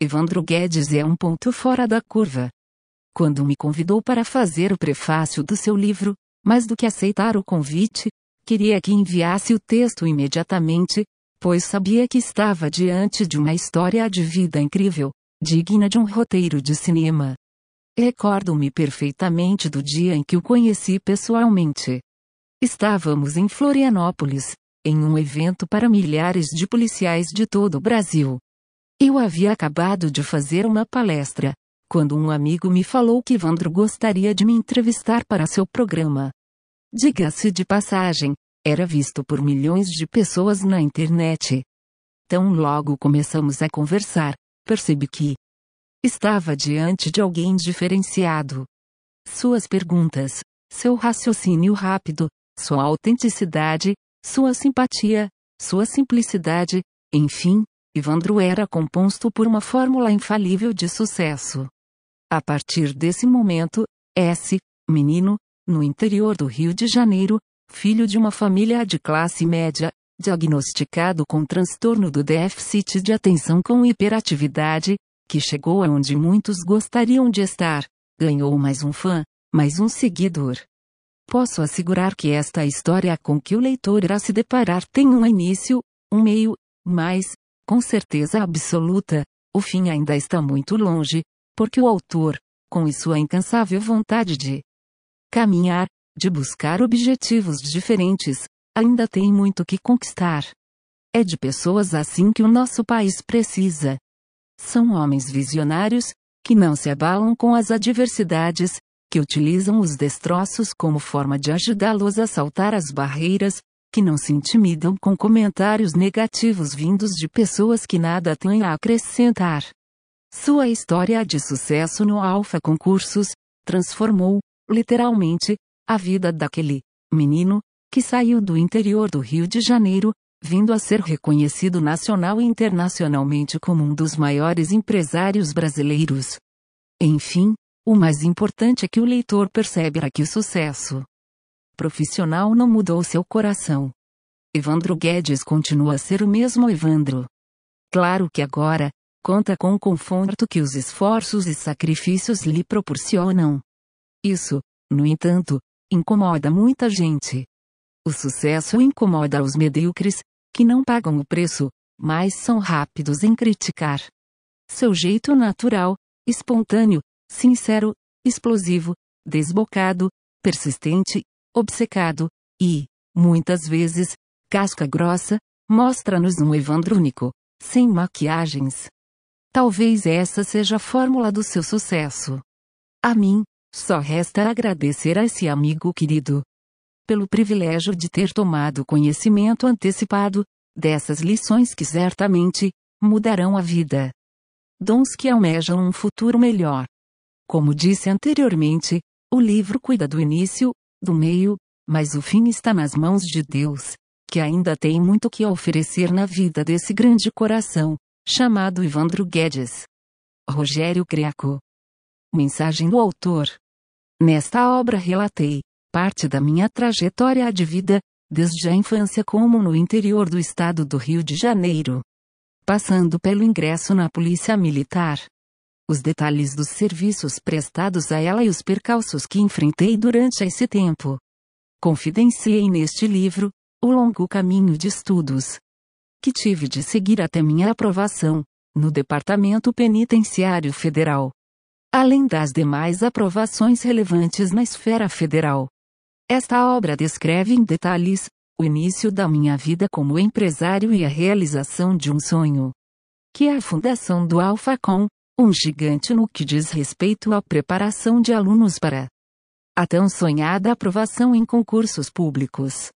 Evandro Guedes é um ponto fora da curva. Quando me convidou para fazer o prefácio do seu livro, mais do que aceitar o convite, queria que enviasse o texto imediatamente, pois sabia que estava diante de uma história de vida incrível, digna de um roteiro de cinema. Recordo-me perfeitamente do dia em que o conheci pessoalmente. Estávamos em Florianópolis, em um evento para milhares de policiais de todo o Brasil. Eu havia acabado de fazer uma palestra, quando um amigo me falou que Vandro gostaria de me entrevistar para seu programa. Diga-se de passagem, era visto por milhões de pessoas na internet. Tão logo começamos a conversar, percebi que estava diante de alguém diferenciado. Suas perguntas, seu raciocínio rápido, sua autenticidade, sua simpatia, sua simplicidade, enfim, Ivandro era composto por uma fórmula infalível de sucesso. A partir desse momento, S, menino, no interior do Rio de Janeiro, filho de uma família de classe média, diagnosticado com transtorno do déficit de atenção com hiperatividade, que chegou aonde muitos gostariam de estar, ganhou mais um fã, mais um seguidor. Posso assegurar que esta história com que o leitor irá se deparar tem um início, um meio, mas, com certeza absoluta, o fim ainda está muito longe, porque o autor, com sua incansável vontade de caminhar, de buscar objetivos diferentes, ainda tem muito que conquistar. É de pessoas assim que o nosso país precisa. São homens visionários, que não se abalam com as adversidades, que utilizam os destroços como forma de ajudá-los a saltar as barreiras, que não se intimidam com comentários negativos vindos de pessoas que nada têm a acrescentar. Sua história de sucesso no Alfa Concursos transformou, literalmente, a vida daquele menino que saiu do interior do Rio de Janeiro, vindo a ser reconhecido nacional e internacionalmente como um dos maiores empresários brasileiros. Enfim, o mais importante é que o leitor perceberá que o sucesso profissional não mudou seu coração. Evandro Guedes continua a ser o mesmo Evandro. Claro que agora, conta com o conforto que os esforços e sacrifícios lhe proporcionam. Isso, no entanto, incomoda muita gente. O sucesso incomoda os medíocres, que não pagam o preço, mas são rápidos em criticar. Seu jeito natural, espontâneo, sincero, explosivo, desbocado, persistente, obcecado, e, muitas vezes, casca grossa, mostra-nos um Evandro único, sem maquiagens. Talvez essa seja a fórmula do seu sucesso. A mim, só resta agradecer a esse amigo querido pelo privilégio de ter tomado conhecimento antecipado dessas lições que certamente mudarão a vida. Dons que almejam um futuro melhor. Como disse anteriormente, o livro cuida do início, do meio, mas o fim está nas mãos de Deus, que ainda tem muito que oferecer na vida desse grande coração, chamado Ivandro Guedes. Rogério Greco. Mensagem do autor. Nesta obra relatei parte da minha trajetória de vida, desde a infância como no interior do estado do Rio de Janeiro, passando pelo ingresso na Polícia Militar, os detalhes dos serviços prestados a ela e os percalços que enfrentei durante esse tempo. Confidenciei neste livro, o longo caminho de estudos que tive de seguir até minha aprovação, no Departamento Penitenciário Federal. Além das demais aprovações relevantes na esfera federal. Esta obra descreve em detalhes o início da minha vida como empresário e a realização de um sonho, que é a fundação do Alphacom, um gigante no que diz respeito à preparação de alunos para a tão sonhada aprovação em concursos públicos.